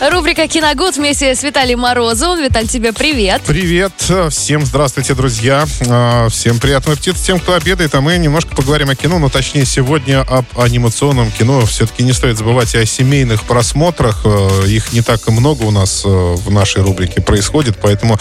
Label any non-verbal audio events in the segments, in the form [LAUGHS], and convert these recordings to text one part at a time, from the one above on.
Рубрика «Киногуд» вместе с Виталием Морозовым. Виталь, тебе привет. Привет. Всем здравствуйте, друзья. А, всем приятного аппетита тем, кто обедает. А мы немножко поговорим о кино, но точнее сегодня об анимационном кино. Все-таки не стоит забывать и о семейных просмотрах. Э, их не так много у нас э, в нашей рубрике происходит, поэтому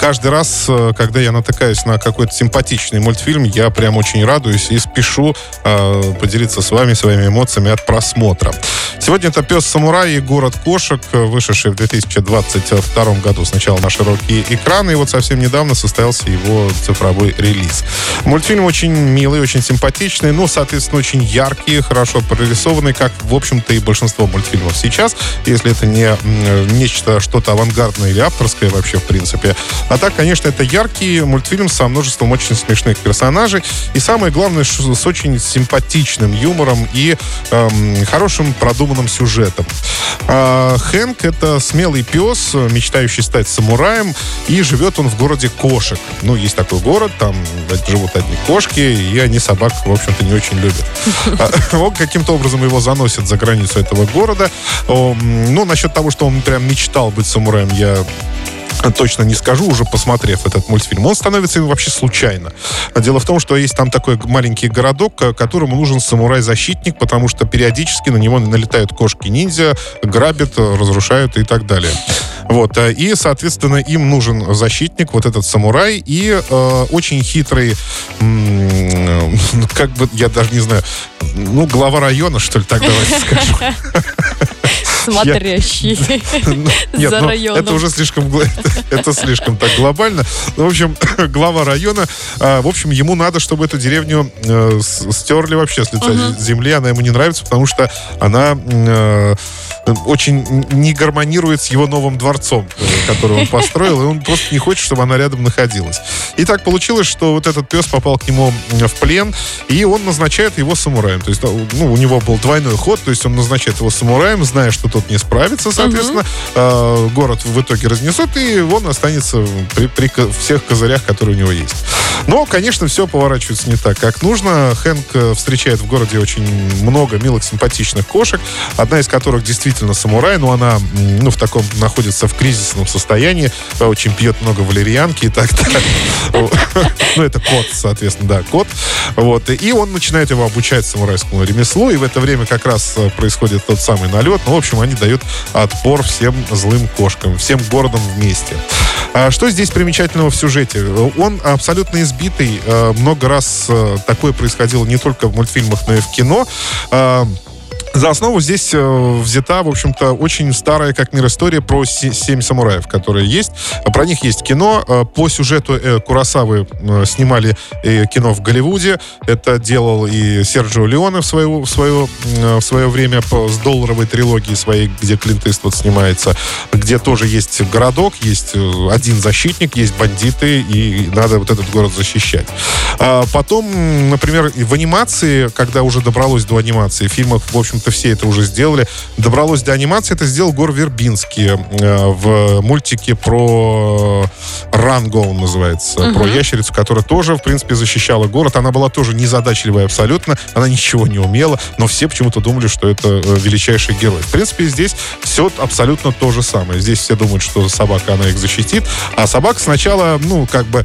каждый раз, э, когда я натыкаюсь на какой-то симпатичный мультфильм, я прям очень радуюсь и спешу поделиться с вами своими эмоциями от просмотра. Сегодня это «Пес-самурай» и «Город кошек», вышедший в 2022 году сначала на широкие экраны, и вот совсем недавно состоялся его цифровой релиз. Мультфильм очень милый, очень симпатичный, ну, соответственно, очень яркий, хорошо прорисованный, как, в общем-то, и большинство мультфильмов сейчас, если это не нечто, что-то авангардное или авторское вообще, в принципе. А так, конечно, это яркий мультфильм со множеством очень смешных персонажей, и самое главное, с очень симпатичным юмором и эм, хорошим продуманным сюжетом. А, Хэнк — это смелый пес, мечтающий стать самураем, и живет он в городе кошек. Ну, есть такой город, там живут одни кошки, и они собак, в общем-то, не очень любят. А, [LAUGHS] он каким-то образом его заносит за границу этого города. Ну, насчет того, что он прям мечтал быть самураем, я точно не скажу, уже посмотрев этот мультфильм. Он становится им вообще случайно. Дело в том, что есть там такой маленький городок, которому нужен самурай-защитник, потому что периодически на него налетают кошки-ниндзя, грабят, разрушают и так далее. Вот. Э, и, соответственно, им нужен защитник, вот этот самурай, и э, очень хитрый, м- как бы, я даже не знаю, ну, глава района, что ли, так давайте скажем. [LAUGHS] смотрящий [LAUGHS] за ну, районом. Это уже слишком, [LAUGHS] это слишком так глобально. Ну, в общем, [COUGHS] глава района, а, в общем, ему надо, чтобы эту деревню э, стерли вообще с лица земли. Она ему не нравится, потому что она э, очень не гармонирует с его новым дворцом, э, который он построил, и он просто не хочет, чтобы она рядом находилась. И так получилось, что вот этот пес попал к нему в плен, и он назначает его самураем. То есть, ну, у него был двойной ход, то есть он назначает его самураем, зная, что тот не справится, соответственно, uh-huh. город в итоге разнесут, и он останется при, при всех козырях, которые у него есть. Но, конечно, все поворачивается не так, как нужно. Хэнк э, встречает в городе очень много милых, симпатичных кошек, одна из которых действительно самурай, но она ну, в таком находится в кризисном состоянии, э, очень пьет много валерьянки и так далее. [LAUGHS] Ну, это кот, соответственно, да, кот. Вот. И он начинает его обучать самурайскому ремеслу, и в это время как раз э, происходит тот самый налет. Ну, в общем, они дают отпор всем злым кошкам, всем городам вместе. А что здесь примечательного в сюжете? Он абсолютно избитый. Э, много раз э, такое происходило не только в мультфильмах, но и в кино. За основу здесь э, взята, в общем-то, очень старая как мир история про семь самураев, которые есть. Про них есть кино. Э, по сюжету э, Курасавы снимали кино в Голливуде. Это делал и Серджио Леоне в свое, в свое, в свое время с долларовой трилогией своей, где Клинт Иствуд снимается, где тоже есть городок, есть один защитник, есть бандиты, и надо вот этот город защищать. А потом, например, в анимации, когда уже добралось до анимации, в фильмах, в общем общем-то, все это уже сделали. Добралось до анимации, это сделал Гор Вербинский э, в мультике про Ранго, он называется, угу. про ящерицу, которая тоже, в принципе, защищала город. Она была тоже незадачливая абсолютно, она ничего не умела, но все почему-то думали, что это э, величайший герой. В принципе, здесь все абсолютно то же самое. Здесь все думают, что собака, она их защитит, а собака сначала, ну, как бы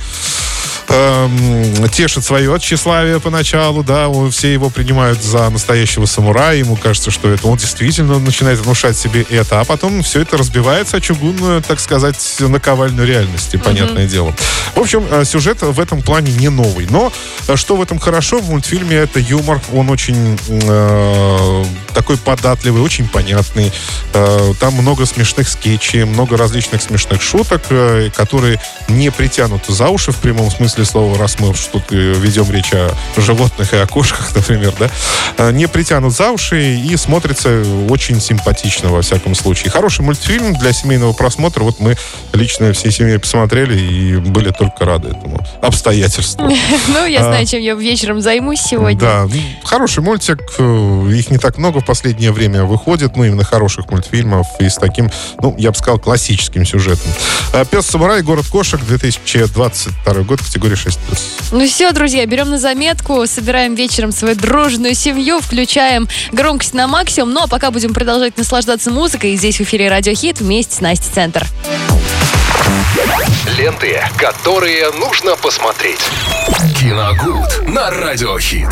эм, тешит свое тщеславие поначалу, да, все его принимают за настоящего самурая, ему кажется, что это он действительно начинает внушать себе это, а потом все это разбивается о чугунную, так сказать, наковальную реальности, понятное mm-hmm. дело. В общем, э, сюжет в этом плане не новый, но э, что в этом хорошо в мультфильме, это юмор, он очень э, такой податливый, очень понятный, э, там много смешных скетчей, много различных смешных шуток, э, которые не притянуты за уши в прямом смысле смысле слова, раз мы что-то ведем речь о животных и о кошках, [LAUGHS] например, да, э, не притянут за уши и смотрится очень симпатично, во всяком случае. Хороший мультфильм для семейного просмотра. Вот мы лично всей семьей посмотрели и были только рады этому обстоятельству. [LAUGHS] Ну, я знаю, а, чем я вечером займусь сегодня. Да, хороший мультик. Их не так много в последнее время выходит, ну, именно хороших мультфильмов и с таким, ну, я бы сказал, классическим сюжетом. А, «Пес-самурай. Город кошек», 2022 год, категория 6+. Ну все, друзья, берем на заметку, собираем вечером свою дружную семью, включаем громкость на максимум, ну а пока будем продолжать наслаждаться музыкой здесь в эфире Радио Хит вместе с Настей Центр. Ленты, которые нужно посмотреть. Киногуд на Радиохит.